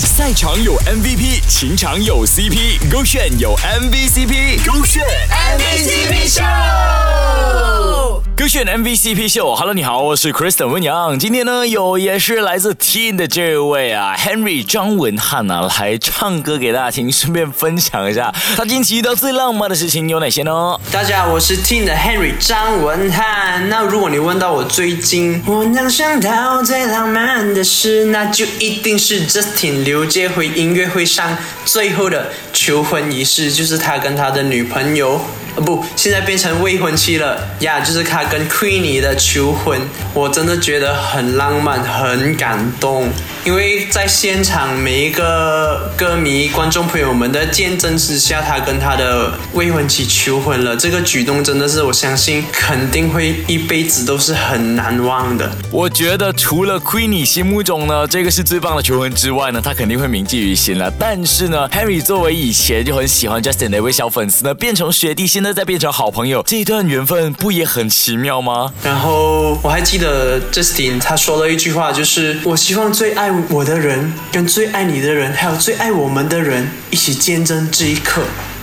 赛场有 MVP，情场有 CP，勾选有 MVCp，勾选 MVCp 秀。MVCp 秀，Hello，你好，我是 Kristen 温阳。今天呢，有也是来自 Teen 的这位啊，Henry 张文翰啊，来唱歌给大家听，顺便分享一下他近期遇到最浪漫的事情有哪些呢？大家好，我是 Teen 的 Henry 张文翰。那如果你问到我最近我能想到最浪漫的事，那就一定是 Justin 刘介辉音乐会上最后的求婚仪式，就是他跟他的女朋友。呃不，现在变成未婚妻了呀，就是他跟 Queenie 的求婚，我真的觉得很浪漫，很感动。因为在现场每一个歌迷、观众朋友们的见证之下，他跟他的未婚妻求婚了。这个举动真的是，我相信肯定会一辈子都是很难忘的。我觉得除了 Queenie 心目中呢，这个是最棒的求婚之外呢，他肯定会铭记于心了。但是呢，Harry 作为以前就很喜欢 Justin 的一位小粉丝呢，变成学弟，现在再变成好朋友，这一段缘分不也很奇妙吗？然后我还记得 Justin 他说了一句话，就是我希望最爱我的人、跟最爱你的人，还有最爱我们的人一起见证这一刻。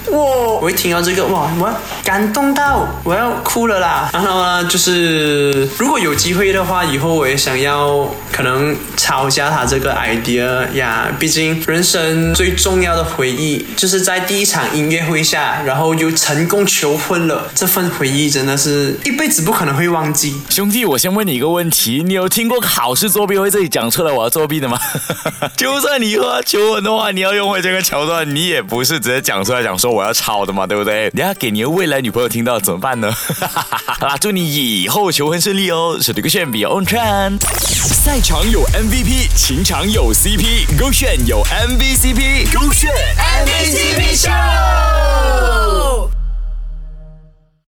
哇！我一听到这个，哇，我感动到我要哭了啦。然后呢，就是如果有机会的话，以后我也想要可能抄一下他这个 idea 呀。毕竟人生最重要的回忆就是在第一场音乐会下，然后又成功求婚了。这份回忆真的是一辈子不可能会忘记。兄弟，我先问你一个问题，你有听过考试作弊会这里讲出来我要作弊的吗？就算你以后要求婚的话，你要用回这个桥段，你也不是直接讲出来讲说我要抄的嘛，对不对？你要给你的未来女朋友听到怎么办呢？好啦，祝你以后求婚顺利哦！是这个炫比 on trend，赛场有 MVP，情场有 CP，勾选有 MVCp，勾选 MVP。